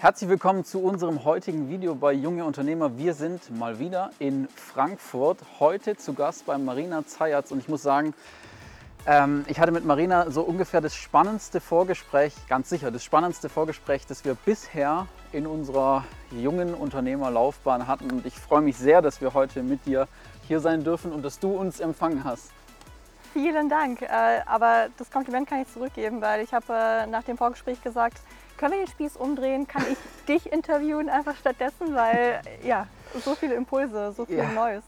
Herzlich willkommen zu unserem heutigen Video bei Junge Unternehmer. Wir sind mal wieder in Frankfurt, heute zu Gast bei Marina Zayatz und ich muss sagen, ähm, ich hatte mit Marina so ungefähr das spannendste Vorgespräch, ganz sicher das spannendste Vorgespräch, das wir bisher in unserer jungen Unternehmerlaufbahn hatten und ich freue mich sehr, dass wir heute mit dir hier sein dürfen und dass du uns empfangen hast. Vielen Dank, äh, aber das Kompliment kann ich zurückgeben, weil ich habe äh, nach dem Vorgespräch gesagt, können wir den Spieß umdrehen? Kann ich dich interviewen einfach stattdessen? Weil ja, so viele Impulse, so viel ja. Neues.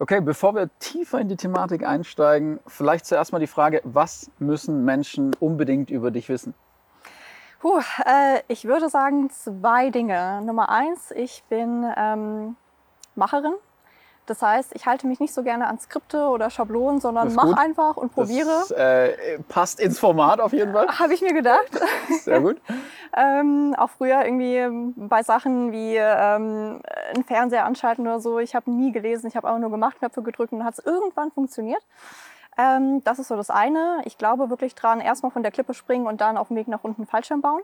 Okay, bevor wir tiefer in die Thematik einsteigen, vielleicht zuerst mal die Frage, was müssen Menschen unbedingt über dich wissen? Puh, äh, ich würde sagen zwei Dinge. Nummer eins, ich bin ähm, Macherin. Das heißt, ich halte mich nicht so gerne an Skripte oder Schablonen, sondern mache einfach und probiere. Das äh, passt ins Format auf jeden Fall. Habe ich mir gedacht. Sehr gut. ähm, auch früher irgendwie bei Sachen wie ähm, einen Fernseher anschalten oder so. Ich habe nie gelesen, ich habe auch nur gemacht, Knöpfe gedrückt und dann hat es irgendwann funktioniert. Ähm, das ist so das eine. Ich glaube wirklich dran, erstmal von der Klippe springen und dann auf dem Weg nach unten Fallschirm bauen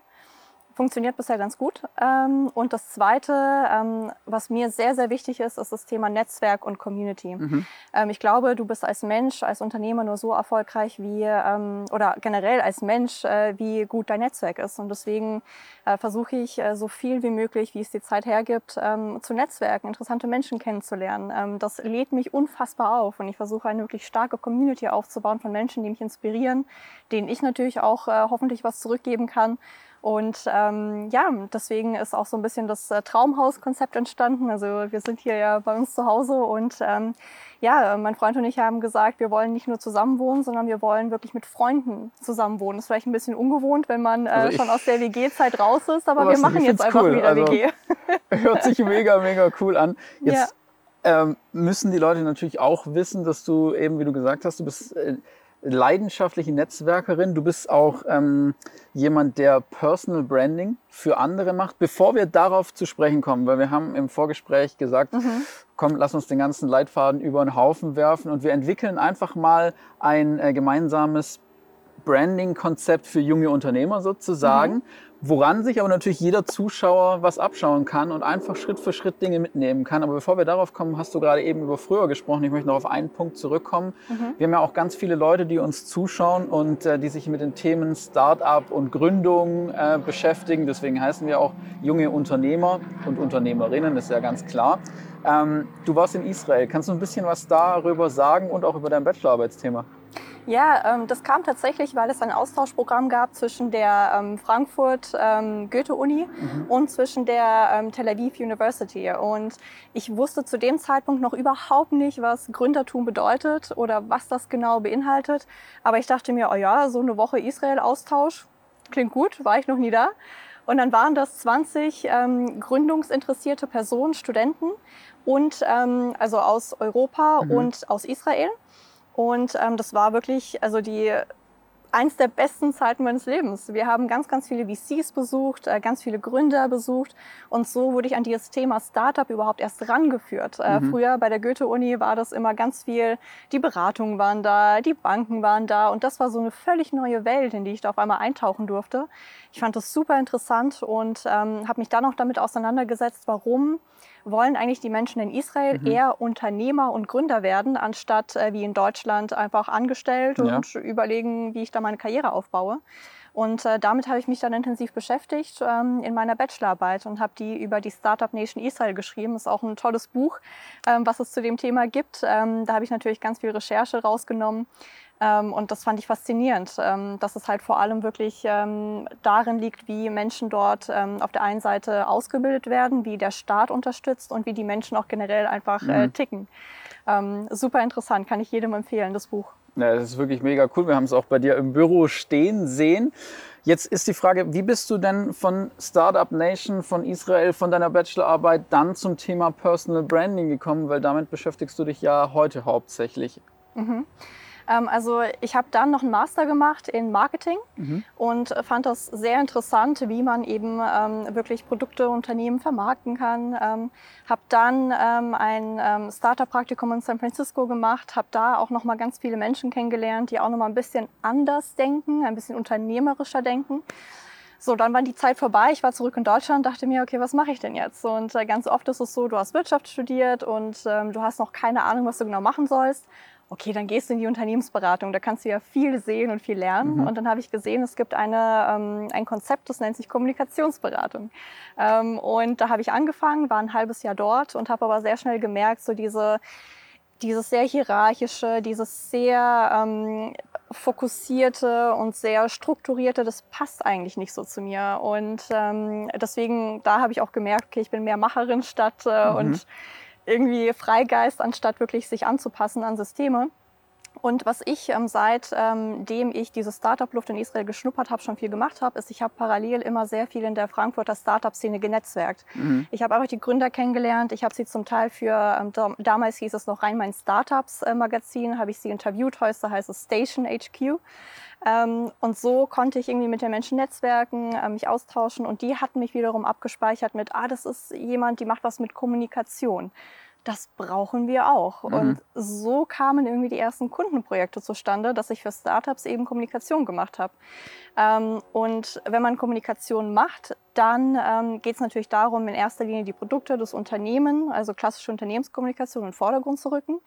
funktioniert bisher ganz gut. Ähm, und das Zweite, ähm, was mir sehr, sehr wichtig ist, ist das Thema Netzwerk und Community. Mhm. Ähm, ich glaube, du bist als Mensch, als Unternehmer nur so erfolgreich wie, oder generell als Mensch, äh, wie gut dein Netzwerk ist. Und deswegen äh, versuche ich äh, so viel wie möglich, wie es die Zeit hergibt, zu Netzwerken, interessante Menschen kennenzulernen. Das lädt mich unfassbar auf und ich versuche eine wirklich starke Community aufzubauen von Menschen, die mich inspirieren, denen ich natürlich auch hoffentlich was zurückgeben kann. Und ähm, ja, deswegen ist auch so ein bisschen das äh, Traumhaus-Konzept entstanden. Also wir sind hier ja bei uns zu Hause und ähm, ja, mein Freund und ich haben gesagt, wir wollen nicht nur zusammen wohnen, sondern wir wollen wirklich mit Freunden zusammen wohnen. Das ist vielleicht ein bisschen ungewohnt, wenn man äh, also schon aus der WG-Zeit raus ist, aber, aber wir machen jetzt einfach cool. wieder also, WG. Hört sich mega, mega cool an. Jetzt ja. ähm, müssen die Leute natürlich auch wissen, dass du eben, wie du gesagt hast, du bist äh, leidenschaftliche Netzwerkerin. Du bist auch ähm, jemand, der Personal Branding für andere macht. Bevor wir darauf zu sprechen kommen, weil wir haben im Vorgespräch gesagt, mhm. komm, lass uns den ganzen Leitfaden über den Haufen werfen und wir entwickeln einfach mal ein äh, gemeinsames Branding-Konzept für junge Unternehmer sozusagen, mhm woran sich aber natürlich jeder Zuschauer was abschauen kann und einfach Schritt für Schritt Dinge mitnehmen kann. Aber bevor wir darauf kommen, hast du gerade eben über früher gesprochen. Ich möchte noch auf einen Punkt zurückkommen. Mhm. Wir haben ja auch ganz viele Leute, die uns zuschauen und äh, die sich mit den Themen Start-up und Gründung äh, beschäftigen. Deswegen heißen wir auch junge Unternehmer und Unternehmerinnen, ist ja ganz klar. Ähm, du warst in Israel. Kannst du ein bisschen was darüber sagen und auch über dein Bachelorarbeitsthema? Ja, ähm, das kam tatsächlich, weil es ein Austauschprogramm gab zwischen der ähm, Frankfurt ähm, Goethe-Uni mhm. und zwischen der ähm, Tel Aviv University. Und ich wusste zu dem Zeitpunkt noch überhaupt nicht, was Gründertum bedeutet oder was das genau beinhaltet. Aber ich dachte mir, oh ja, so eine Woche Israel-Austausch klingt gut, war ich noch nie da. Und dann waren das 20 ähm, gründungsinteressierte Personen, Studenten und ähm, also aus Europa mhm. und aus Israel. Und ähm, das war wirklich, also die eins der besten Zeiten meines Lebens. Wir haben ganz, ganz viele VCs besucht, äh, ganz viele Gründer besucht und so wurde ich an dieses Thema Startup überhaupt erst rangeführt. Äh, mhm. Früher bei der Goethe-Uni war das immer ganz viel, die Beratungen waren da, die Banken waren da und das war so eine völlig neue Welt, in die ich da auf einmal eintauchen durfte. Ich fand das super interessant und ähm, habe mich dann auch damit auseinandergesetzt, warum wollen eigentlich die Menschen in Israel mhm. eher Unternehmer und Gründer werden, anstatt äh, wie in Deutschland einfach angestellt ja. und überlegen, wie ich da meine Karriere aufbaue. Und äh, damit habe ich mich dann intensiv beschäftigt ähm, in meiner Bachelorarbeit und habe die über die Startup Nation Israel geschrieben. Das ist auch ein tolles Buch, ähm, was es zu dem Thema gibt. Ähm, da habe ich natürlich ganz viel Recherche rausgenommen. Ähm, und das fand ich faszinierend, ähm, dass es halt vor allem wirklich ähm, darin liegt, wie Menschen dort auf der einen Seite ausgebildet werden, wie der Staat unterstützt und wie die Menschen auch generell einfach äh, mhm. ticken. super interessant, kann ich jedem empfehlen, das Buch. Ja, das ist wirklich mega cool. Wir haben es auch bei dir im Büro stehen sehen. Jetzt ist die Frage, wie bist du denn von Startup Nation, von Israel, von deiner Bachelorarbeit dann zum Thema Personal Branding gekommen? Weil damit beschäftigst du dich ja heute hauptsächlich. Mhm. Ähm, also ich habe dann noch einen Master gemacht in Marketing mhm. und fand das sehr interessant, wie man eben ähm, wirklich Produkte, Unternehmen vermarkten kann. Ähm, habe dann ähm, ein Startup-Praktikum in San Francisco gemacht, habe da auch noch mal ganz viele Menschen kennengelernt, die auch noch mal ein bisschen anders denken, ein bisschen unternehmerischer denken. So, dann war die Zeit vorbei. Ich war zurück in Deutschland, dachte mir, okay, was mache ich denn jetzt? Und äh, ganz oft ist es so, du hast Wirtschaft studiert und ähm, du hast noch keine Ahnung, was du genau machen sollst. Okay, dann gehst du in die Unternehmensberatung. Da kannst du ja viel sehen und viel lernen. Mhm. Und dann habe ich gesehen, es gibt eine, ähm, ein Konzept, das nennt sich Kommunikationsberatung. Ähm, und da habe ich angefangen, war ein halbes Jahr dort und habe aber sehr schnell gemerkt, so diese dieses sehr hierarchische, dieses sehr ähm, fokussierte und sehr strukturierte, das passt eigentlich nicht so zu mir. Und ähm, deswegen, da habe ich auch gemerkt, okay, ich bin mehr Macherin statt äh, mhm. und irgendwie Freigeist, anstatt wirklich sich anzupassen an Systeme. Und was ich ähm, seitdem ähm, ich diese Startup-Luft in Israel geschnuppert habe, schon viel gemacht habe, ist, ich habe parallel immer sehr viel in der Frankfurter Startup-Szene genetzwerkt. Mhm. Ich habe einfach die Gründer kennengelernt. Ich habe sie zum Teil für, ähm, damals hieß es noch rein mein Startups-Magazin, äh, habe ich sie interviewt. Heute heißt es Station HQ. Ähm, und so konnte ich irgendwie mit den Menschen netzwerken, äh, mich austauschen. Und die hatten mich wiederum abgespeichert mit, ah, das ist jemand, die macht was mit Kommunikation das brauchen wir auch. Mhm. Und so kamen irgendwie die ersten Kundenprojekte zustande, dass ich für Startups eben Kommunikation gemacht habe. Ähm, und wenn man Kommunikation macht, dann ähm, geht es natürlich darum, in erster Linie die Produkte des Unternehmens, also klassische Unternehmenskommunikation, in den Vordergrund zu rücken.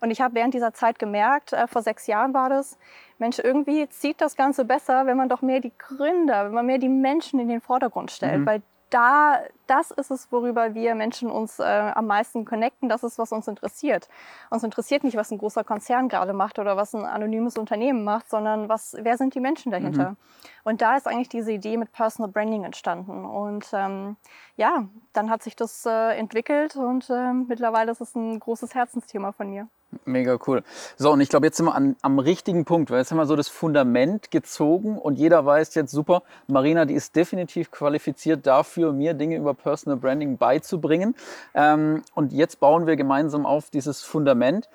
Und ich habe während dieser Zeit gemerkt, äh, vor sechs Jahren war das, Mensch, irgendwie zieht das Ganze besser, wenn man doch mehr die Gründer, wenn man mehr die Menschen in den Vordergrund stellt, mhm. weil da, das ist es, worüber wir Menschen uns äh, am meisten connecten. Das ist, was uns interessiert. Uns interessiert nicht, was ein großer Konzern gerade macht oder was ein anonymes Unternehmen macht, sondern was, wer sind die Menschen dahinter? Mhm. Und da ist eigentlich diese Idee mit Personal Branding entstanden. Und ähm, ja, dann hat sich das äh, entwickelt und äh, mittlerweile ist es ein großes Herzensthema von mir. Mega cool. So, und ich glaube, jetzt sind wir an, am richtigen Punkt, weil jetzt haben wir so das Fundament gezogen und jeder weiß jetzt super, Marina, die ist definitiv qualifiziert dafür, mir Dinge über Personal Branding beizubringen. Ähm, und jetzt bauen wir gemeinsam auf dieses Fundament.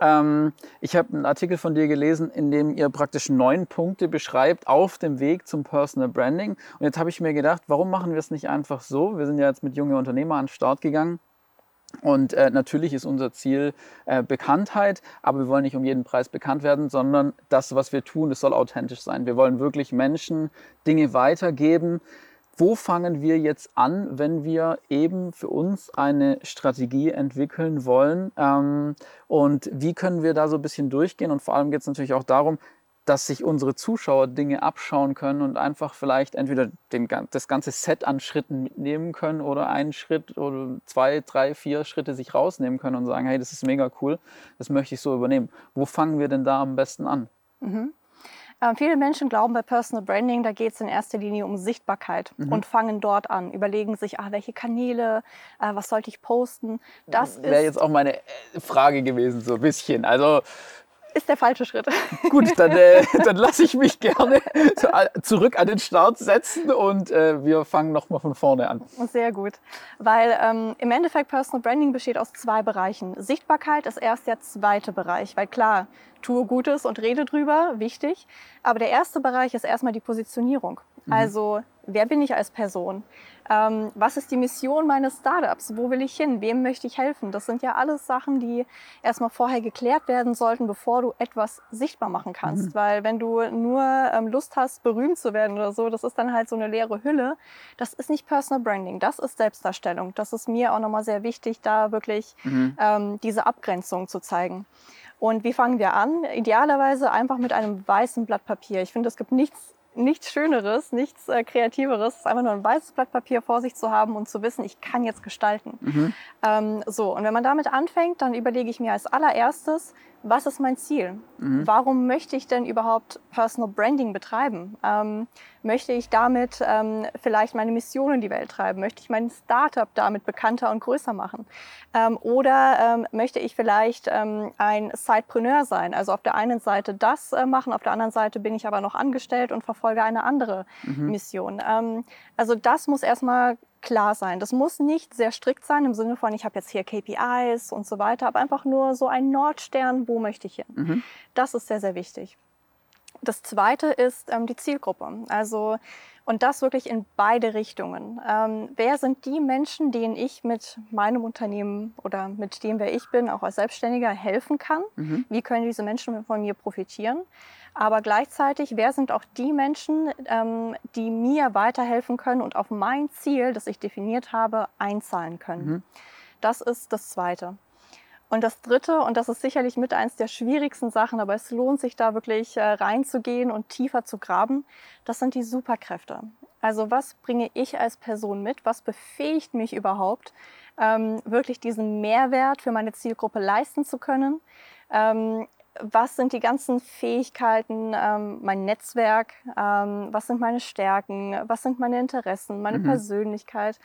Ähm, ich habe einen Artikel von dir gelesen, in dem ihr praktisch neun Punkte beschreibt auf dem Weg zum Personal Branding. Und jetzt habe ich mir gedacht, warum machen wir es nicht einfach so? Wir sind ja jetzt mit junge Unternehmer an den Start gegangen und äh, natürlich ist unser Ziel äh, Bekanntheit, aber wir wollen nicht um jeden Preis bekannt werden, sondern das, was wir tun, das soll authentisch sein. Wir wollen wirklich Menschen Dinge weitergeben. Wo fangen wir jetzt an, wenn wir eben für uns eine Strategie entwickeln wollen? Ähm, und wie können wir da so ein bisschen durchgehen? Und vor allem geht es natürlich auch darum, dass sich unsere Zuschauer Dinge abschauen können und einfach vielleicht entweder den, das ganze Set an Schritten mitnehmen können oder einen Schritt oder zwei, drei, vier Schritte sich rausnehmen können und sagen, hey, das ist mega cool, das möchte ich so übernehmen. Wo fangen wir denn da am besten an? Mhm. Äh, viele Menschen glauben bei Personal Branding, da geht es in erster Linie um Sichtbarkeit mhm. und fangen dort an, überlegen sich, ah, welche Kanäle, äh, was sollte ich posten. Das wäre jetzt auch meine äh, Frage gewesen, so ein bisschen. Also ist der falsche Schritt. Gut, dann, äh, dann lasse ich mich gerne zurück an den Start setzen und äh, wir fangen nochmal von vorne an. Sehr gut, weil ähm, im Endeffekt Personal Branding besteht aus zwei Bereichen. Sichtbarkeit ist erst der zweite Bereich, weil klar, tue Gutes und rede drüber, wichtig. Aber der erste Bereich ist erstmal die Positionierung. Mhm. Also, wer bin ich als Person? Ähm, was ist die Mission meines Startups? Wo will ich hin? Wem möchte ich helfen? Das sind ja alles Sachen, die erstmal vorher geklärt werden sollten, bevor du etwas sichtbar machen kannst. Mhm. Weil wenn du nur ähm, Lust hast, berühmt zu werden oder so, das ist dann halt so eine leere Hülle. Das ist nicht Personal Branding, das ist Selbstdarstellung. Das ist mir auch nochmal sehr wichtig, da wirklich mhm. ähm, diese Abgrenzung zu zeigen. Und wie fangen wir an? Idealerweise einfach mit einem weißen Blatt Papier. Ich finde, es gibt nichts nichts Schöneres, nichts äh, Kreativeres, einfach nur ein weißes Blatt Papier vor sich zu haben und zu wissen, ich kann jetzt gestalten. Mhm. Ähm, so, und wenn man damit anfängt, dann überlege ich mir als allererstes, was ist mein Ziel? Mhm. Warum möchte ich denn überhaupt Personal Branding betreiben? Ähm, möchte ich damit ähm, vielleicht meine Mission in die Welt treiben? Möchte ich mein Startup damit bekannter und größer machen? Ähm, oder ähm, möchte ich vielleicht ähm, ein Sidepreneur sein? Also auf der einen Seite das äh, machen, auf der anderen Seite bin ich aber noch angestellt und verfolge eine andere mhm. Mission. Ähm, also das muss erstmal klar sein. Das muss nicht sehr strikt sein im Sinne von, ich habe jetzt hier KPIs und so weiter, aber einfach nur so ein Nordstern, wo möchte ich hin. Mhm. Das ist sehr, sehr wichtig. Das zweite ist ähm, die Zielgruppe. Also, und das wirklich in beide Richtungen. Ähm, wer sind die Menschen, denen ich mit meinem Unternehmen oder mit dem, wer ich bin, auch als Selbstständiger helfen kann? Mhm. Wie können diese Menschen von mir profitieren? Aber gleichzeitig, wer sind auch die Menschen, ähm, die mir weiterhelfen können und auf mein Ziel, das ich definiert habe, einzahlen können? Mhm. Das ist das Zweite. Und das Dritte, und das ist sicherlich mit eins der schwierigsten Sachen, aber es lohnt sich da wirklich äh, reinzugehen und tiefer zu graben, das sind die Superkräfte. Also was bringe ich als Person mit? Was befähigt mich überhaupt, ähm, wirklich diesen Mehrwert für meine Zielgruppe leisten zu können? Ähm, was sind die ganzen Fähigkeiten, ähm, mein Netzwerk, ähm, was sind meine Stärken, was sind meine Interessen, meine mhm. Persönlichkeit.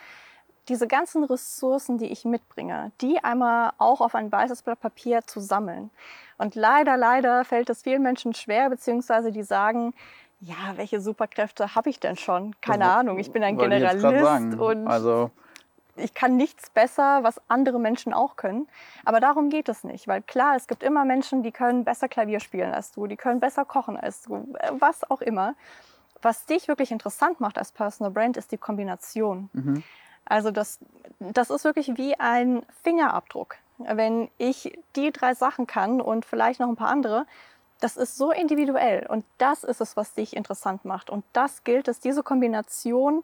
Diese ganzen Ressourcen, die ich mitbringe, die einmal auch auf ein weißes Blatt Papier zu sammeln. Und leider, leider fällt es vielen Menschen schwer, beziehungsweise die sagen, ja, welche Superkräfte habe ich denn schon? Keine das Ahnung, ich bin ein Generalist und also ich kann nichts besser, was andere Menschen auch können. Aber darum geht es nicht, weil klar, es gibt immer Menschen, die können besser Klavier spielen als du, die können besser kochen als du, äh, was auch immer. Was dich wirklich interessant macht als Personal Brand, ist die Kombination. Mhm. Also das, das ist wirklich wie ein Fingerabdruck. Wenn ich die drei Sachen kann und vielleicht noch ein paar andere, das ist so individuell und das ist es, was dich interessant macht. Und das gilt es, diese Kombination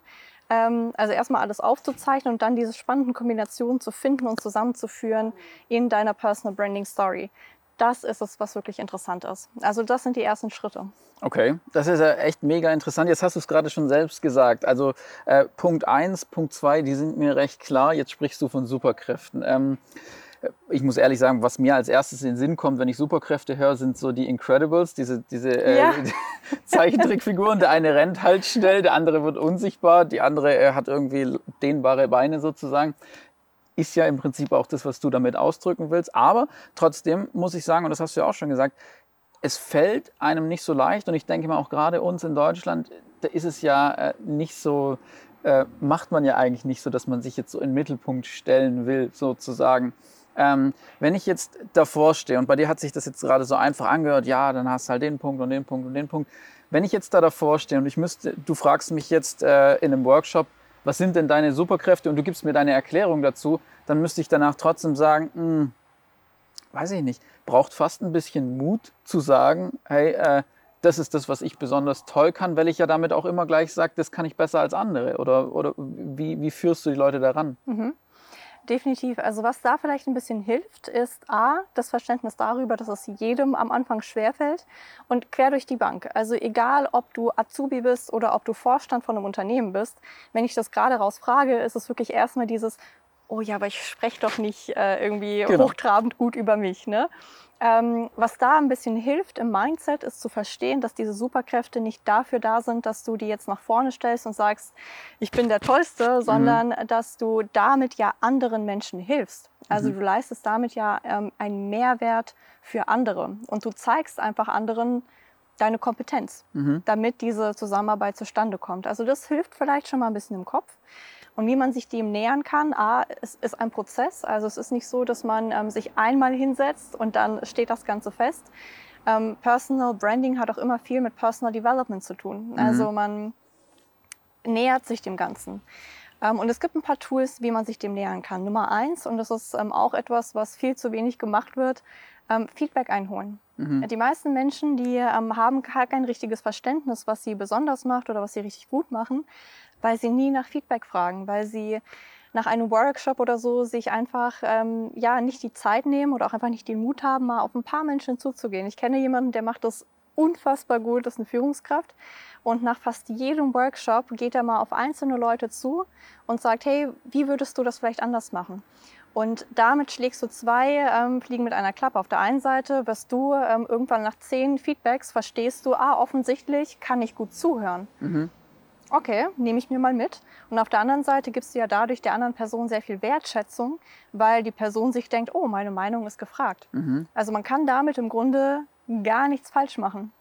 also erstmal alles aufzuzeichnen und dann diese spannenden Kombinationen zu finden und zusammenzuführen in deiner Personal Branding Story. Das ist es, was wirklich interessant ist. Also das sind die ersten Schritte. Okay, das ist ja echt mega interessant. Jetzt hast du es gerade schon selbst gesagt. Also äh, Punkt 1, Punkt 2, die sind mir recht klar. Jetzt sprichst du von Superkräften. Ähm, ich muss ehrlich sagen, was mir als erstes in den Sinn kommt, wenn ich Superkräfte höre, sind so die Incredibles, diese, diese äh, ja. äh, Zeichentrickfiguren. Der eine rennt halt schnell, der andere wird unsichtbar, die andere äh, hat irgendwie dehnbare Beine sozusagen. Ist ja im Prinzip auch das, was du damit ausdrücken willst. Aber trotzdem muss ich sagen, und das hast du ja auch schon gesagt, es fällt einem nicht so leicht. Und ich denke mal auch gerade uns in Deutschland, da ist es ja äh, nicht so, äh, macht man ja eigentlich nicht so, dass man sich jetzt so in den Mittelpunkt stellen will, sozusagen. Ähm, wenn ich jetzt davor stehe und bei dir hat sich das jetzt gerade so einfach angehört, ja, dann hast du halt den Punkt und den Punkt und den Punkt. Wenn ich jetzt da davor stehe und ich müsste, du fragst mich jetzt äh, in einem Workshop, was sind denn deine Superkräfte und du gibst mir deine Erklärung dazu, dann müsste ich danach trotzdem sagen, mh, hm, weiß ich nicht, braucht fast ein bisschen Mut zu sagen, hey, äh, das ist das, was ich besonders toll kann, weil ich ja damit auch immer gleich sage, das kann ich besser als andere. Oder, oder wie, wie führst du die Leute daran? Mhm definitiv. Also was da vielleicht ein bisschen hilft, ist A, das Verständnis darüber, dass es jedem am Anfang schwerfällt und quer durch die Bank. Also egal, ob du Azubi bist oder ob du Vorstand von einem Unternehmen bist, wenn ich das gerade raus frage, ist es wirklich erstmal dieses, oh ja, aber ich spreche doch nicht äh, irgendwie genau. hochtrabend gut über mich. Ne? Ähm, was da ein bisschen hilft im Mindset, ist zu verstehen, dass diese Superkräfte nicht dafür da sind, dass du die jetzt nach vorne stellst und sagst, ich bin der Tollste, sondern mhm. dass du damit ja anderen Menschen hilfst. Also mhm. du leistest damit ja ähm, einen Mehrwert für andere und du zeigst einfach anderen, deine Kompetenz, mhm. damit diese Zusammenarbeit zustande kommt. Also das hilft vielleicht schon mal ein bisschen im Kopf. Und wie man sich dem nähern kann, A, es ist ein Prozess. Also es ist nicht so, dass man ähm, sich einmal hinsetzt und dann steht das Ganze fest. Ähm, Personal Branding hat auch immer viel mit Personal Development zu tun. Mhm. Also man nähert sich dem Ganzen. Ähm, und es gibt ein paar Tools, wie man sich dem nähern kann. Nummer eins, und das ist ähm, auch etwas, was viel zu wenig gemacht wird, ähm, Feedback einholen. Mhm. Die meisten Menschen, die ähm, haben gar kein richtiges Verständnis, was sie besonders macht oder was sie richtig gut machen weil sie nie nach Feedback fragen, weil sie nach einem Workshop oder so sich einfach ähm, ja nicht die Zeit nehmen oder auch einfach nicht den Mut haben, mal auf ein paar Menschen zuzugehen. Ich kenne jemanden, der macht das unfassbar gut, das ist eine Führungskraft. Und nach fast jedem Workshop geht er mal auf einzelne Leute zu und sagt, hey, wie würdest du das vielleicht anders machen? Und damit schlägst du zwei ähm, Fliegen mit einer Klappe. Auf der einen Seite wirst du ähm, irgendwann nach zehn Feedbacks verstehst du, ah, offensichtlich kann ich gut zuhören. Mhm okay, nehme ich mir mal mit. Und auf der anderen Seite gibst du ja dadurch der anderen Person sehr viel Wertschätzung, weil die Person sich denkt, oh, meine Meinung ist gefragt. Mhm. Also man kann damit im Grunde gar nichts falsch machen.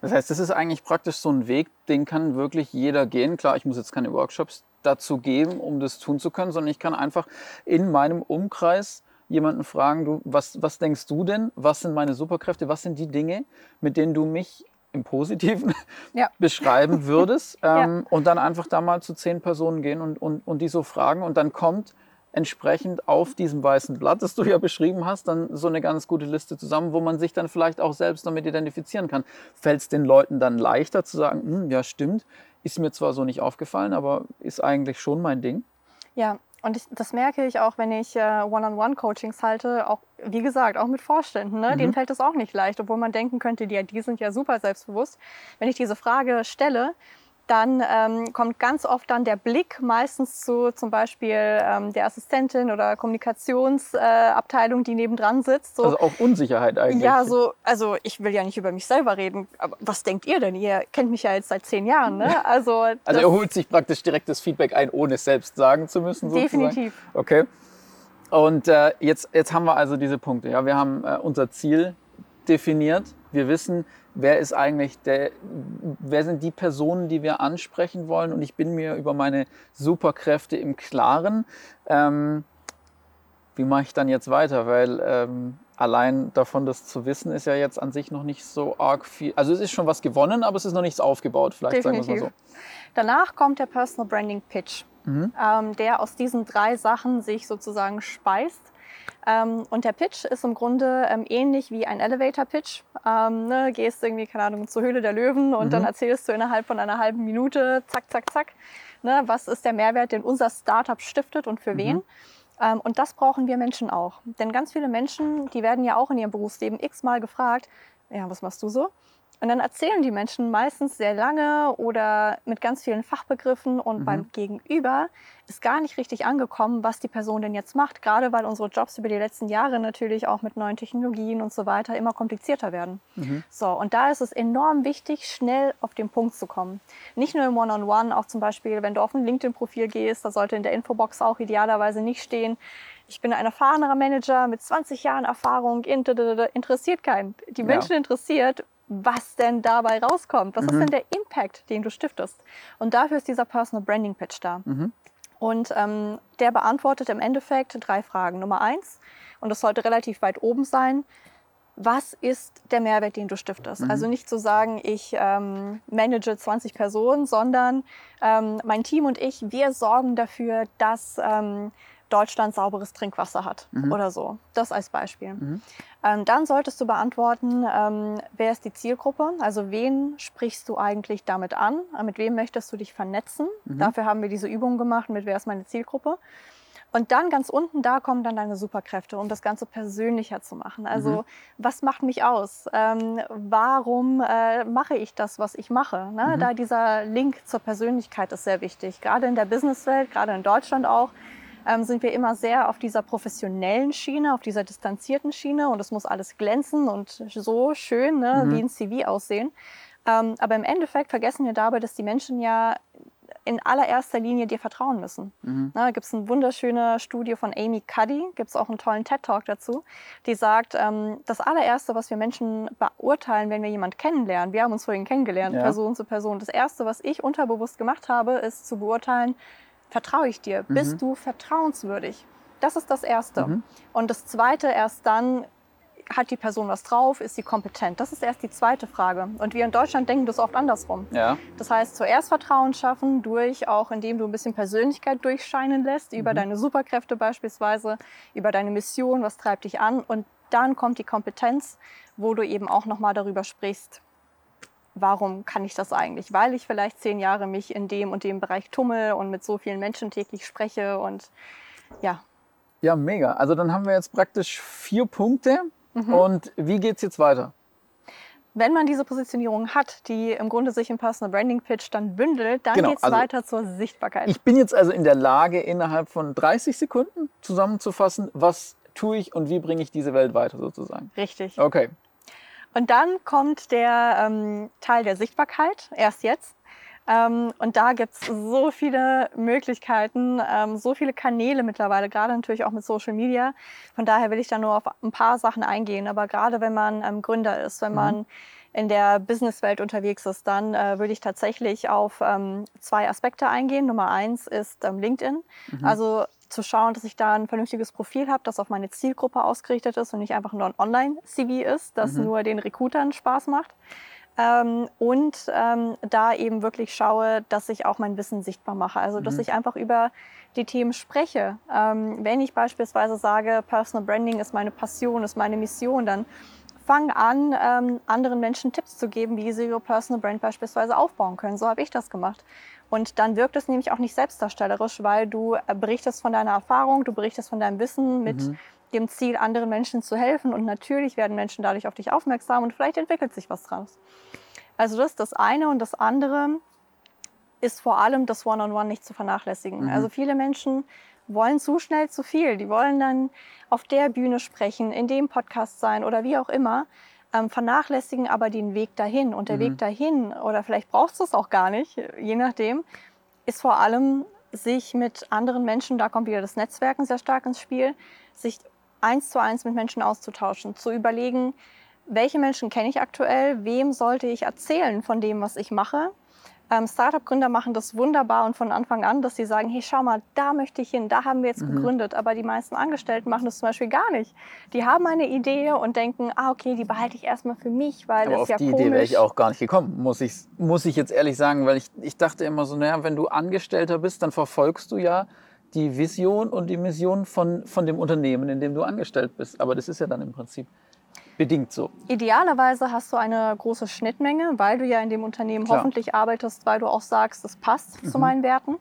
Das heißt, das ist eigentlich praktisch so ein Weg, den kann wirklich jeder gehen. Klar, ich muss jetzt keine Workshops dazu geben, um das tun zu können, sondern ich kann einfach in meinem Umkreis jemanden fragen, du, was, was denkst du denn? Was sind meine Superkräfte? Was sind die Dinge, mit denen du mich im Positiven ja. beschreiben würdest? Ähm, ja. Und dann einfach da mal zu zehn Personen gehen und, und, und die so fragen. Und dann kommt entsprechend auf diesem weißen Blatt, das du ja beschrieben hast, dann so eine ganz gute Liste zusammen, wo man sich dann vielleicht auch selbst damit identifizieren kann. Fällt es den Leuten dann leichter zu sagen, hm, ja stimmt, ist mir zwar so nicht aufgefallen, aber ist eigentlich schon mein Ding? Ja, und ich, das merke ich auch, wenn ich äh, One-on-One-Coachings halte, auch wie gesagt, auch mit Vorständen. Ne? Mhm. Denen fällt es auch nicht leicht, obwohl man denken könnte, die, die sind ja super selbstbewusst. Wenn ich diese Frage stelle, dann ähm, kommt ganz oft dann der Blick meistens zu zum Beispiel ähm, der Assistentin oder Kommunikationsabteilung, äh, die nebendran sitzt. So. Also auch Unsicherheit eigentlich. Ja, so, also ich will ja nicht über mich selber reden, aber was denkt ihr denn? Ihr kennt mich ja jetzt seit zehn Jahren. Ne? Also, also er holt sich praktisch direkt das Feedback ein, ohne es selbst sagen zu müssen. Sozusagen. Definitiv. Okay. Und äh, jetzt, jetzt haben wir also diese Punkte. Ja? Wir haben äh, unser Ziel definiert. Wir wissen, wer ist eigentlich der, wer sind die Personen, die wir ansprechen wollen und ich bin mir über meine Superkräfte im Klaren. Ähm, wie mache ich dann jetzt weiter? Weil ähm, allein davon das zu wissen, ist ja jetzt an sich noch nicht so arg viel. Also es ist schon was gewonnen, aber es ist noch nichts aufgebaut, vielleicht Definitiv. sagen wir es mal so. Danach kommt der Personal Branding Pitch, mhm. ähm, der aus diesen drei Sachen sich sozusagen speist. Ähm, und der Pitch ist im Grunde ähm, ähnlich wie ein Elevator-Pitch. Ähm, ne, gehst irgendwie, keine Ahnung, zur Höhle der Löwen und mhm. dann erzählst du innerhalb von einer halben Minute, zack, zack, zack, ne, was ist der Mehrwert, den unser Startup stiftet und für mhm. wen. Ähm, und das brauchen wir Menschen auch. Denn ganz viele Menschen, die werden ja auch in ihrem Berufsleben x-mal gefragt, ja, was machst du so? Und dann erzählen die Menschen meistens sehr lange oder mit ganz vielen Fachbegriffen und mhm. beim Gegenüber ist gar nicht richtig angekommen, was die Person denn jetzt macht, gerade weil unsere Jobs über die letzten Jahre natürlich auch mit neuen Technologien und so weiter immer komplizierter werden. Mhm. So, und da ist es enorm wichtig, schnell auf den Punkt zu kommen. Nicht nur im One-on-One, -on -One, auch zum Beispiel, wenn du auf ein LinkedIn-Profil gehst, da sollte in der Infobox auch idealerweise nicht stehen, ich bin ein erfahrener Manager mit 20 Jahren Erfahrung, interessiert keinen. Die Menschen ja. interessiert, was denn dabei rauskommt. Was mhm. ist denn der Impact, den du stiftest? Und dafür ist dieser Personal Branding Pitch da. Mhm. Und ähm, der beantwortet im Endeffekt drei Fragen. Nummer eins, und das sollte relativ weit oben sein, was ist der Mehrwert, den du stiftest? Mhm. Also nicht zu sagen, ich ähm, manage 20 Personen, sondern ähm, mein Team und ich, wir sorgen dafür, dass ähm, Deutschland sauberes Trinkwasser hat mhm. oder so. Das als Beispiel. Mhm. Ähm, dann solltest du beantworten, ähm, wer ist die Zielgruppe? Also wen sprichst du eigentlich damit an? Äh, mit wem möchtest du dich vernetzen? Mhm. Dafür haben wir diese Übung gemacht mit wer ist meine Zielgruppe. Und dann ganz unten, da kommen dann deine Superkräfte, um das Ganze persönlicher zu machen. Also mhm. was macht mich aus? Ähm, warum äh, mache ich das, was ich mache? Ne? Mhm. Da dieser Link zur Persönlichkeit ist sehr wichtig. Gerade in der Businesswelt, gerade in Deutschland auch, ähm, sind wir immer sehr auf dieser professionellen Schiene, auf dieser distanzierten Schiene und es muss alles glänzen und so schön ne, mhm. wie ein CV aussehen. Ähm, aber im Endeffekt vergessen wir dabei, dass die Menschen ja in allererster Linie dir vertrauen müssen. Mhm. Da gibt es eine wunderschöne Studie von Amy Cuddy, gibt es auch einen tollen TED-Talk dazu, die sagt, ähm, das allererste, was wir Menschen beurteilen, wenn wir jemanden kennenlernen, wir haben uns vorhin kennengelernt, ja. Person zu Person, das erste, was ich unterbewusst gemacht habe, ist zu beurteilen, vertraue ich dir? Mhm. Bist du vertrauenswürdig? Das ist das Erste. Mhm. Und das Zweite, erst dann hat die Person was drauf, ist sie kompetent? Das ist erst die zweite Frage. Und wir in Deutschland denken das oft andersrum. Ja. Das heißt, zuerst Vertrauen schaffen, durch auch indem du ein bisschen Persönlichkeit durchscheinen lässt, über mhm. deine Superkräfte beispielsweise, über deine Mission, was treibt dich an. Und dann kommt die Kompetenz, wo du eben auch nochmal darüber sprichst, warum kann ich das eigentlich? Weil ich vielleicht zehn Jahre mich in dem und dem Bereich tummel und mit so vielen Menschen täglich spreche und ja. Ja, mega. Also dann haben wir jetzt praktisch vier Punkte. Mhm. Und wie geht es jetzt weiter? Wenn man diese Positionierung hat, die im Grunde sich im Personal Branding Pitch dann bündelt, dann genau, geht es also weiter zur Sichtbarkeit. Ich bin jetzt also in der Lage, innerhalb von 30 Sekunden zusammenzufassen, was tue ich und wie bringe ich diese Welt weiter sozusagen. Richtig. Okay. Und dann kommt der ähm, Teil der Sichtbarkeit, erst jetzt. Ähm, und da gibt es so viele Möglichkeiten, ähm, so viele Kanäle mittlerweile, gerade natürlich auch mit Social Media. Von daher will ich da nur auf ein paar Sachen eingehen. Aber gerade wenn man ähm, Gründer ist, wenn mhm. man in der Businesswelt unterwegs ist, dann äh, würde ich tatsächlich auf ähm, zwei Aspekte eingehen. Nummer eins ist ähm, LinkedIn. Mhm. Also zu schauen, dass ich da ein vernünftiges Profil habe, das auf meine Zielgruppe ausgerichtet ist und nicht einfach nur ein Online-CV ist, das mhm. nur den Recruitern Spaß macht. Ähm, und ähm, da eben wirklich schaue, dass ich auch mein Wissen sichtbar mache. Also dass mhm. ich einfach über die Themen spreche. Ähm, wenn ich beispielsweise sage, Personal Branding ist meine Passion, ist meine Mission, dann fang an, ähm, anderen Menschen Tipps zu geben, wie sie ihre Personal Brand beispielsweise aufbauen können. So habe ich das gemacht. Und dann wirkt es nämlich auch nicht selbstdarstellerisch, weil du äh, berichtest von deiner Erfahrung, du berichtest von deinem Wissen mit mhm. dem Ziel, anderen Menschen zu helfen. Und natürlich werden Menschen dadurch auf dich aufmerksam und vielleicht entwickelt sich was draus. Also das ist das eine. Und das andere ist vor allem das One-on-One -on -One nicht zu vernachlässigen. Mhm. Also viele Menschen wollen zu schnell zu viel. Die wollen dann auf der Bühne sprechen, in dem Podcast sein oder wie auch immer ähm, vernachlässigen aber den Weg dahin. Und der mhm. Weg dahin, oder vielleicht brauchst du es auch gar nicht, je nachdem, ist vor allem, sich mit anderen Menschen, da kommt wieder das Netzwerken sehr stark ins Spiel, sich eins zu eins mit Menschen auszutauschen, zu überlegen, welche Menschen kenne ich aktuell, wem sollte ich erzählen von dem, was ich mache ähm, Startup-Gründer machen das wunderbar und von Anfang an, dass sie sagen, hey, schau mal, da möchte ich hin, da haben wir jetzt mhm. gegründet. Aber die meisten Angestellten machen das zum Beispiel gar nicht. Die haben eine Idee und denken, ah, okay, die behalte ich erstmal für mich, weil Aber das auf ja die komisch. Idee wäre ich auch gar nicht gekommen, muss ich, muss ich jetzt ehrlich sagen, weil ich, ich dachte immer so, naja, wenn du Angestellter bist, dann verfolgst du ja die Vision und die Mission von, von dem Unternehmen, in dem du angestellt bist. Aber das ist ja dann im Prinzip bedingt so. Idealerweise hast du eine große Schnittmenge, weil du ja in dem Unternehmen Klar. hoffentlich arbeitest, weil du auch sagst, es passt mhm. zu meinen Werten.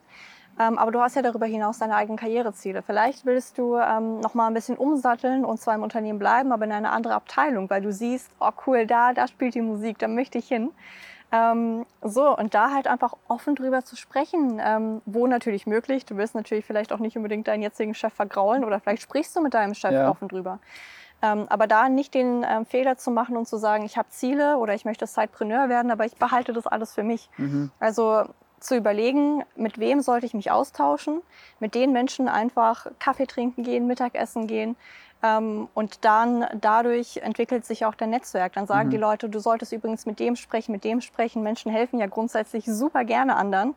Ähm, aber du hast ja darüber hinaus deine eigenen Karriereziele. Vielleicht willst du ähm, noch mal ein bisschen umsatteln und zwar im Unternehmen bleiben, aber in eine andere Abteilung, weil du siehst, oh cool, da, da spielt die Musik, da möchte ich hin. Ähm, so, und da halt einfach offen drüber zu sprechen, ähm, wo natürlich möglich. Du wirst natürlich vielleicht auch nicht unbedingt deinen jetzigen Chef vergraulen oder vielleicht sprichst du mit deinem Chef ja. offen drüber. Ähm, aber da nicht den ähm, Fehler zu machen und zu sagen, ich habe Ziele oder ich möchte Sidepreneur werden, aber ich behalte das alles für mich. Mhm. Also zu überlegen, mit wem sollte ich mich austauschen, mit den Menschen einfach Kaffee trinken gehen, Mittagessen gehen. Ähm, und dann dadurch entwickelt sich auch dein Netzwerk. Dann sagen mhm. die Leute, du solltest übrigens mit dem sprechen, mit dem sprechen. Menschen helfen ja grundsätzlich super gerne anderen.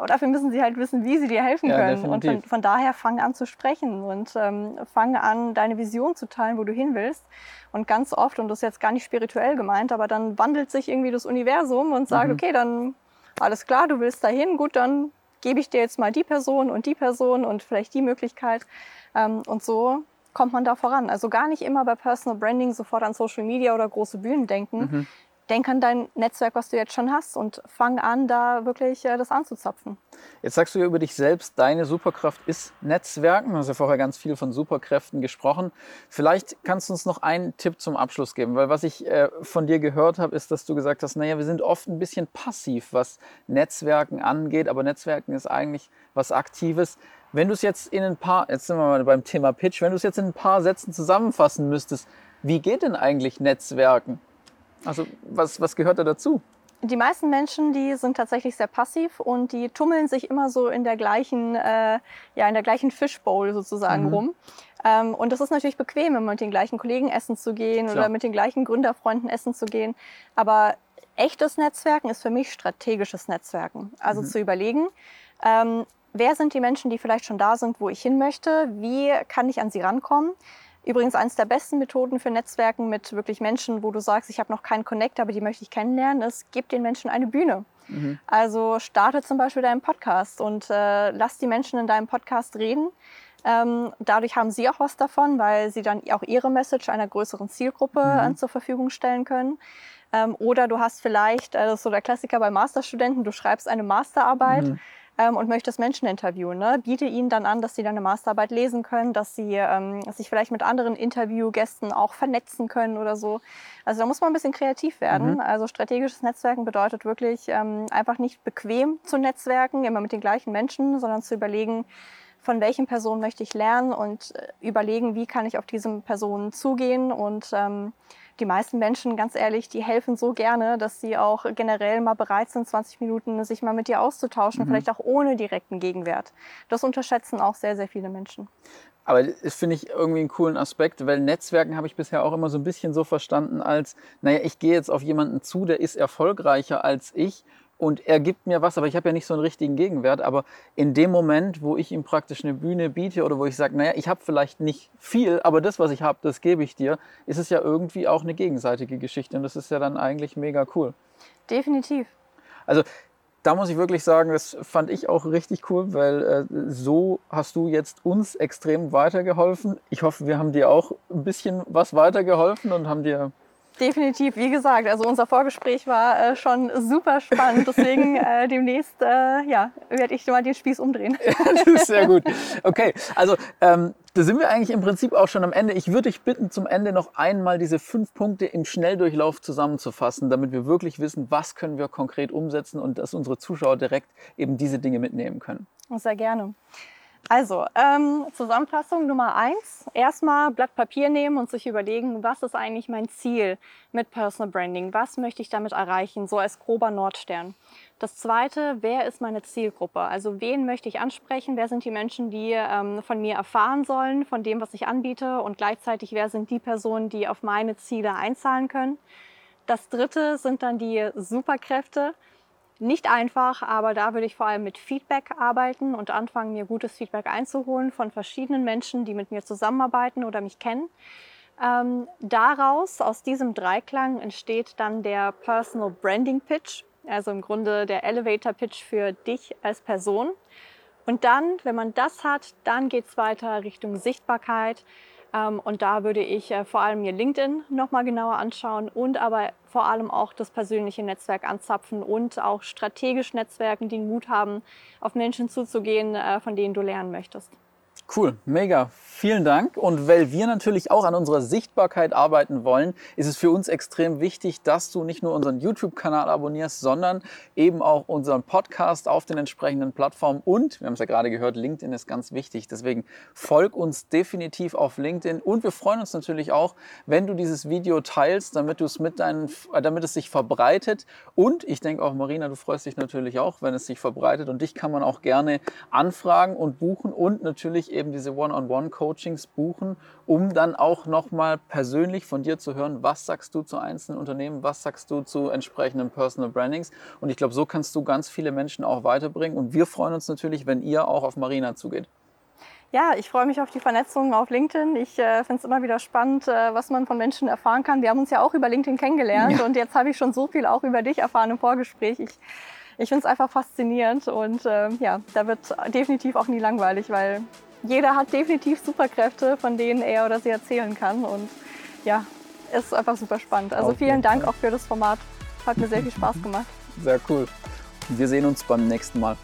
Aber dafür müssen sie halt wissen, wie sie dir helfen ja, können. Definitiv. Und von, von, daher fang an zu sprechen und ähm, fang an, deine Vision zu teilen, wo du hin willst. Und ganz oft, und das ist jetzt gar nicht spirituell gemeint, aber dann wandelt sich irgendwie das Universum und sagt, mhm. okay, dann alles klar, du willst dahin, gut, dann gebe ich dir jetzt mal die Person und die Person und vielleicht die Möglichkeit. Ähm, und so kommt man da voran. Also gar nicht immer bei Personal Branding sofort an Social Media oder große Bühnen denken. Mhm denk an dein Netzwerk, was du jetzt schon hast und fang an, da wirklich äh, das anzuzapfen. Jetzt sagst du ja über dich selbst, deine Superkraft ist Netzwerken. Du hast ja vorher ganz viel von Superkräften gesprochen. Vielleicht kannst du uns noch einen Tipp zum Abschluss geben, weil was ich äh, von dir gehört habe, ist, dass du gesagt hast, naja, wir sind oft ein bisschen passiv, was Netzwerken angeht, aber Netzwerken ist eigentlich was Aktives. Wenn du es jetzt in ein paar, jetzt sind wir mal beim Thema Pitch, wenn du es jetzt in ein paar Sätzen zusammenfassen müsstest, wie geht denn eigentlich Netzwerken? Also was, was gehört da dazu? Die meisten Menschen, die sind tatsächlich sehr passiv und die tummeln sich immer so in der gleichen, äh, ja, in der gleichen Fishbowl sozusagen mhm. rum. Ähm, und das ist natürlich bequem, immer mit den gleichen Kollegen essen zu gehen Klar. oder mit den gleichen Gründerfreunden essen zu gehen. Aber echtes Netzwerken ist für mich strategisches Netzwerken. Also mhm. zu überlegen, ähm, wer sind die Menschen, die vielleicht schon da sind, wo ich hin möchte? Wie kann ich an sie rankommen? Übrigens eines der besten Methoden für Netzwerken mit wirklich Menschen, wo du sagst, ich habe noch keinen Connect, aber die möchte ich kennenlernen, ist, gib den Menschen eine Bühne. Mhm. Also starte zum Beispiel deinen Podcast und äh, lass die Menschen in deinem Podcast reden. Ähm, dadurch haben sie auch was davon, weil sie dann auch ihre Message einer größeren Zielgruppe mhm. zur Verfügung stellen können. Ähm, oder du hast vielleicht, äh, das ist so der Klassiker bei Masterstudenten, du schreibst eine Masterarbeit. Mhm ähm, und möchtest Menschen interviewen. Ne? Biete ihnen dann an, dass sie deine Masterarbeit lesen können, dass sie ähm, sich vielleicht mit anderen Interviewgästen auch vernetzen können oder so. Also da muss man ein bisschen kreativ werden. Mhm. Also strategisches Netzwerken bedeutet wirklich ähm, einfach nicht bequem zu netzwerken, immer mit den gleichen Menschen, sondern zu überlegen, von welchen Personen möchte ich lernen und äh, überlegen, wie kann ich auf diese Personen zugehen und ähm, die meisten Menschen, ganz ehrlich, die helfen so gerne, dass sie auch generell mal bereit sind, 20 Minuten sich mal mit dir auszutauschen, mhm. vielleicht auch ohne direkten Gegenwert. Das unterschätzen auch sehr, sehr viele Menschen. Aber das finde ich irgendwie einen coolen Aspekt, weil Netzwerken habe ich bisher auch immer so ein bisschen so verstanden als, naja, ich gehe jetzt auf jemanden zu, der ist erfolgreicher als ich und er gibt mir was, aber ich habe ja nicht so einen richtigen Gegenwert. Aber in dem Moment, wo ich ihm praktisch eine Bühne biete oder wo ich sage, naja, ich habe vielleicht nicht viel, aber das, was ich habe, das gebe ich dir, ist es ja irgendwie auch eine gegenseitige Geschichte und das ist ja dann eigentlich mega cool. Definitiv. Also da muss ich wirklich sagen, das fand ich auch richtig cool, weil äh, so hast du jetzt uns extrem weitergeholfen. Ich hoffe, wir haben dir auch ein bisschen was weitergeholfen und haben dir Definitiv, wie gesagt, also unser Vorgespräch war äh, schon super spannend. Deswegen äh, demnächst äh, ja, werde ich mal den Spieß umdrehen. das ist sehr gut. Okay, also ähm, da sind wir eigentlich im Prinzip auch schon am Ende. Ich würde dich bitten, zum Ende noch einmal diese fünf Punkte im Schnelldurchlauf zusammenzufassen, damit wir wirklich wissen, was können wir konkret umsetzen und dass unsere Zuschauer direkt eben diese Dinge mitnehmen können. Sehr gerne. Also, ähm, Zusammenfassung Nummer eins. Erstmal Blatt Papier nehmen und sich überlegen, was ist eigentlich mein Ziel mit Personal Branding? Was möchte ich damit erreichen? So als grober Nordstern. Das zweite, wer ist meine Zielgruppe? Also, wen möchte ich ansprechen? Wer sind die Menschen, die ähm, von mir erfahren sollen, von dem, was ich anbiete? Und gleichzeitig, wer sind die Personen, die auf meine Ziele einzahlen können? Das dritte sind dann die Superkräfte. Nicht einfach, aber da würde ich vor allem mit Feedback arbeiten und anfangen, mir gutes Feedback einzuholen von verschiedenen Menschen, die mit mir zusammenarbeiten oder mich kennen. Ähm, daraus, aus diesem Dreiklang, entsteht dann der Personal Branding Pitch, also im Grunde der Elevator Pitch für dich als Person. Und dann, wenn man das hat, dann geht es weiter Richtung Sichtbarkeit. Ähm, und da würde ich äh, vor allem mir LinkedIn nochmal genauer anschauen und aber vor allem auch das persönliche Netzwerk anzapfen und auch strategisch Netzwerken, die den Mut haben, auf Menschen zuzugehen, äh, von denen du lernen möchtest. Cool, mega. Vielen Dank. Und weil wir natürlich auch an unserer Sichtbarkeit arbeiten wollen, ist es für uns extrem wichtig, dass du nicht nur unseren YouTube-Kanal abonnierst, sondern eben auch unseren Podcast auf den entsprechenden Plattformen. Und, wir haben es ja gerade gehört, LinkedIn ist ganz wichtig. Deswegen folg uns definitiv auf LinkedIn. Und wir freuen uns natürlich auch, wenn du dieses Video teilst, damit du es mit deinen, äh, damit es sich verbreitet. Und ich denke auch, Marina, du freust dich natürlich auch, wenn es sich verbreitet. Und dich kann man auch gerne anfragen und buchen und natürlich diese One-on-One-Coachings buchen, um dann auch nochmal persönlich von dir zu hören, was sagst du zu einzelnen Unternehmen, was sagst du zu entsprechenden Personal Brandings. Und ich glaube, so kannst du ganz viele Menschen auch weiterbringen. Und wir freuen uns natürlich, wenn ihr auch auf Marina zugeht. Ja, ich freue mich auf die Vernetzung auf LinkedIn. Ich äh, finde es immer wieder spannend, äh, was man von Menschen erfahren kann. Wir haben uns ja auch über LinkedIn kennengelernt ja. und jetzt habe ich schon so viel auch über dich erfahren im Vorgespräch. Ich, ich finde es einfach faszinierend und äh, ja, da wird definitiv auch nie langweilig, weil jeder hat definitiv Superkräfte, von denen er oder sie erzählen kann. Und ja, es ist einfach super spannend. Also vielen Dank auch für das Format. Hat mir sehr viel Spaß gemacht. Sehr cool. Wir sehen uns beim nächsten Mal.